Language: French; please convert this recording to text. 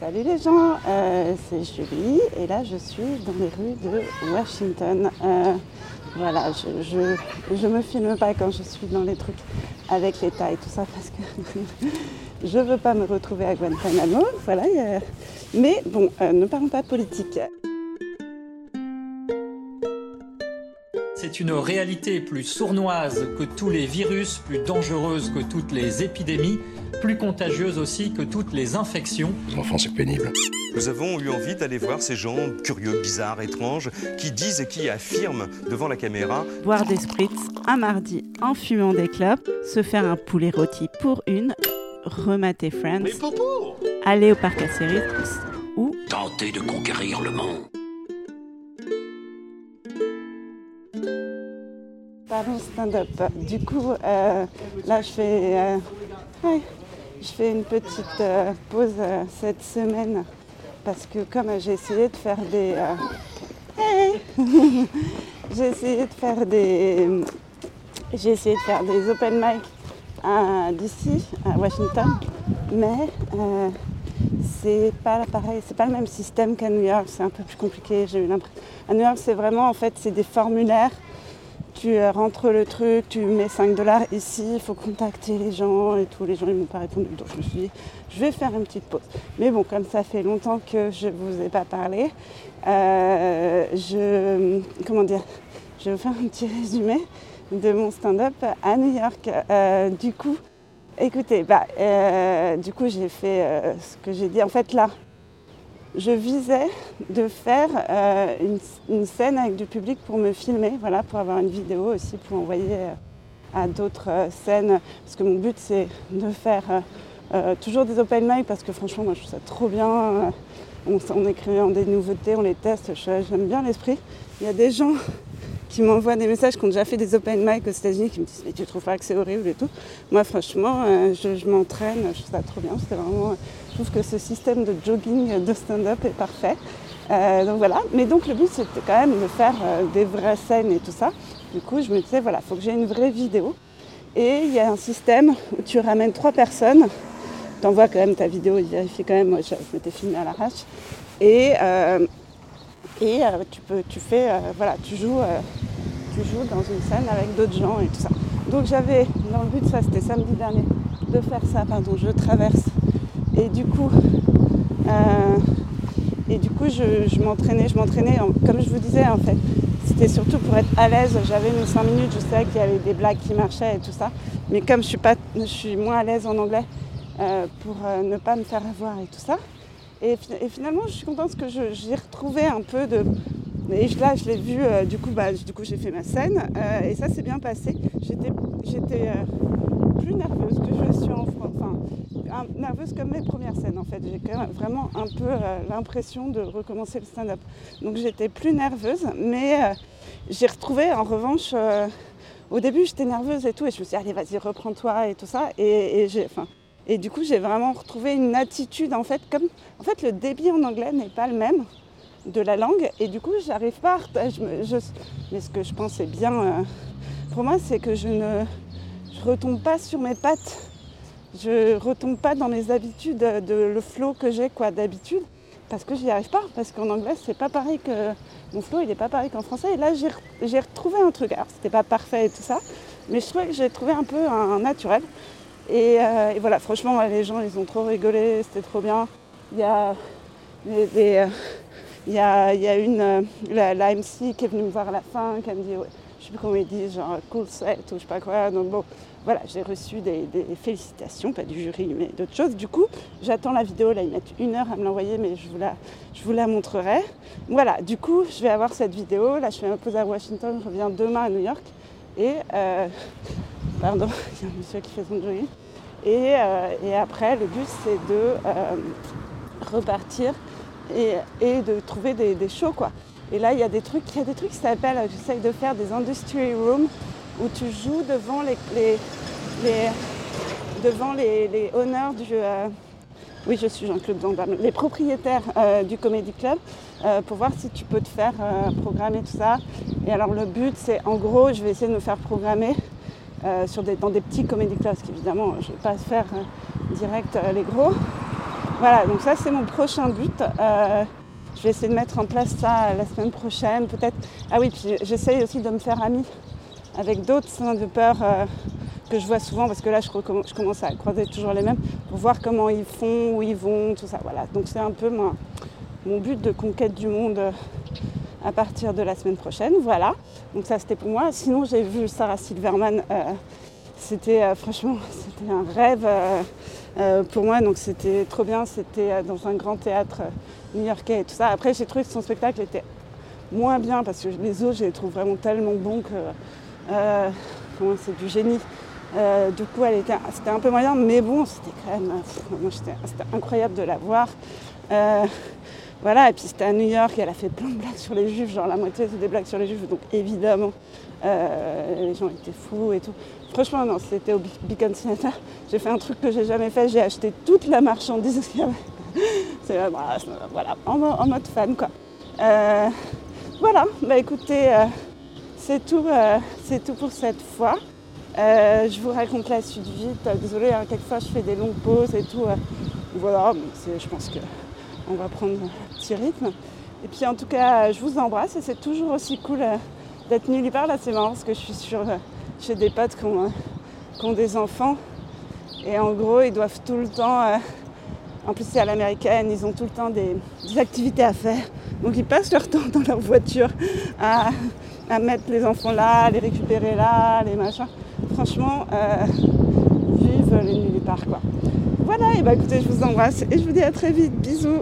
Salut les gens, euh, c'est Julie et là je suis dans les rues de Washington. Euh, voilà, je, je, me filme pas quand je suis dans les trucs avec l'État et tout ça parce que je veux pas me retrouver à Guantanamo. Voilà, mais bon, euh, ne parlons pas politique. C'est une réalité plus sournoise que tous les virus, plus dangereuse que toutes les épidémies, plus contagieuse aussi que toutes les infections. Enfin, c'est pénible. Nous avons eu envie d'aller voir ces gens curieux, bizarres, étranges, qui disent et qui affirment devant la caméra. Boire des spritz un mardi en fumant des clopes, se faire un poulet rôti pour une, remater Friends, aller au parc à ou tenter de conquérir le monde. Parlons stand-up. Du coup, euh, là, je fais, euh, je fais une petite euh, pause cette semaine parce que comme j'ai essayé de faire des... j'ai essayé de faire des... J'ai essayé de faire des open mic d'ici, à Washington, mais c'est pas pareil, c'est pas le même système qu'à New York, c'est un peu plus compliqué, j'ai eu l'impression. À New York, c'est vraiment, en fait, c'est des formulaires tu rentres le truc, tu mets 5 dollars ici, il faut contacter les gens et tous les gens ils m'ont pas répondu. Donc je me suis dit, je vais faire une petite pause. Mais bon, comme ça fait longtemps que je ne vous ai pas parlé, euh, je, comment dire, je vais vous faire un petit résumé de mon stand-up à New York. Euh, du coup, écoutez, bah, euh, du coup j'ai fait ce que j'ai dit. En fait là, je visais de faire euh, une, scène avec du public pour me filmer, voilà, pour avoir une vidéo aussi, pour envoyer euh, à d'autres euh, scènes. Parce que mon but, c'est de faire toujours des open mic, parce que franchement, moi, je trouve ça trop bien. On, on écrit des nouveautés, on les teste, j'aime bien l'esprit. Il y a des gens qui m'envoient des messages qui ont déjà fait des open mic aux États-Unis qui me disent mais tu trouves pas que c'est horrible et tout. Moi franchement je, m'entraîne, je trouve ça trop bien. C'était vraiment je trouve que ce système de jogging de stand-up est parfait. Euh, donc voilà, mais donc le but c'était quand même de faire euh, des vraies scènes et tout ça. Du coup, je me disais, voilà, il faut que j'ai une vraie vidéo. Et il y a un système où tu ramènes trois personnes, tu envoies quand même ta vidéo, il vérifie quand même, moi je, m'étais filmé à l'arrache. Et, euh, et tu, peux, tu fais, voilà, tu joues, tu joues dans une scène avec d'autres gens et tout ça. Donc j'avais, dans le but, ça c'était samedi dernier, de faire ça, pardon, je traverse et du coup, euh, et du coup je, m'entraînais, je m'entraînais, comme je vous disais en fait, c'était surtout pour être à l'aise. J'avais mes 5 minutes, je savais qu'il y avait des blagues qui marchaient et tout ça. Mais comme je suis, pas, je suis moins à l'aise en anglais, euh, pour euh, ne pas me faire avoir et tout ça. Et, finalement, je suis contente que j'ai retrouvé un peu de. Et là, je l'ai vu, du coup, bah, du coup, j'ai fait ma scène et ça s'est bien passé. J'étais plus nerveuse que je suis en France. Enfin, nerveuse comme mes premières scènes en fait. J'ai vraiment un peu euh, l'impression de recommencer le stand-up. Donc j'étais plus nerveuse, mais euh, j'ai retrouvé en revanche. Euh, au début j'étais nerveuse et tout, et je me suis dit allez vas-y reprends-toi et tout ça. Et du coup j'ai vraiment retrouvé une attitude en fait comme en fait le débit en anglais n'est pas le même de la langue. Et du coup j'arrive pas à, mais ce que je pense est bien pour moi c'est que je ne je retombe pas sur mes pattes. Je retombe pas dans mes habitudes de le flow que j'ai quoi d'habitude parce que j'y arrive pas parce qu'en anglais c'est pas pareil que mon flow il n'est pas pareil qu'en français. Et là j'ai retrouvé un truc. Alors c'était pas parfait et tout ça mais je trouvais que j'ai trouvé un peu un, naturel. Euh, et, voilà franchement les gens ils ont trop rigolé c'était trop bien. Il y a des, euh, il, y a, y a une euh, la, MC qui est venue me voir à la fin qui me dit je sais plus comment ils disent genre cool set ou je sais pas quoi donc bon voilà, j'ai reçu des, félicitations, pas du jury, mais d'autres choses. Du coup, j'attends la vidéo, là, ils mettent une heure à me l'envoyer, mais je vous, la, je vous la montrerai. Voilà, du coup, je vais avoir cette vidéo. Là, je fais ma pause à Washington, je reviens demain à New York. Et, euh, pardon, il y a un monsieur qui fait son jogging. Et, euh, et après, le but, c'est de repartir et, de trouver des, shows, quoi. Et là, il y a des trucs, il y a des trucs qui s'appellent, j'essaye de faire des industry rooms où tu joues devant les, devant les, honneurs du. Euh, oui, je suis Jean-Claude Les propriétaires euh, du Comedy Club euh, pour voir si tu peux te faire programmer tout ça. Et alors, le but, c'est en gros, je vais essayer de me faire programmer dans des petits Comedy Clubs, parce qu'évidemment, je ne vais pas faire direct les gros. Voilà, donc ça c'est mon prochain but. Euh, je vais essayer de mettre en place ça la semaine prochaine, peut-être. Ah oui, puis j'essaye aussi de me faire amie avec d'autres de peur euh, que je vois souvent, parce que là je, commence à croiser toujours les mêmes, pour voir comment ils font, où ils vont, tout ça. Voilà, donc c'est un peu mon, mon but de conquête du monde euh, à partir de la semaine prochaine. Voilà, donc ça c'était pour moi. Sinon j'ai vu Sarah Silverman, c'était franchement, c'était un rêve. Euh, pour moi, donc c'était trop bien. C'était euh, dans un grand théâtre euh, new-yorkais et tout ça. Après, j'ai trouvé que son spectacle était moins bien parce que les autres, je les trouve vraiment tellement bons que c'est du génie. du coup, c'était un peu moyen, mais bon, c'était quand même, c'était incroyable de la voir. Voilà, et puis c'était à New York, et elle a fait plein de blagues sur les juifs, genre la moitié c'est des blagues sur les juifs, donc évidemment, les gens étaient fous et tout. Franchement, non, c'était au Beacon Theatre. J'ai fait un truc que j'ai jamais fait. J'ai acheté toute la marchandise qu'il y avait. C'est euh, voilà, en, mode fan quoi. Euh, voilà, bah écoutez, euh, c'est tout, c'est tout pour cette fois. je vous raconte la suite vite. Désolée, hein, quelquefois je fais des longues pauses et tout. voilà, je pense qu'on va prendre un petit rythme. Et puis en tout cas, je vous embrasse et c'est toujours aussi cool d'être nulle part. Là, c'est marrant parce que je suis sur j'ai des potes qui ont, des enfants et en gros ils doivent tout le temps, euh, en plus c'est à l'américaine, ils ont tout le temps des, activités à faire. Donc ils passent leur temps dans leur voiture à, mettre les enfants là, les récupérer là, les machins. Franchement, euh, vive les nuits part quoi. Et bah écoutez, je vous embrasse et je vous dis à très vite. Bisous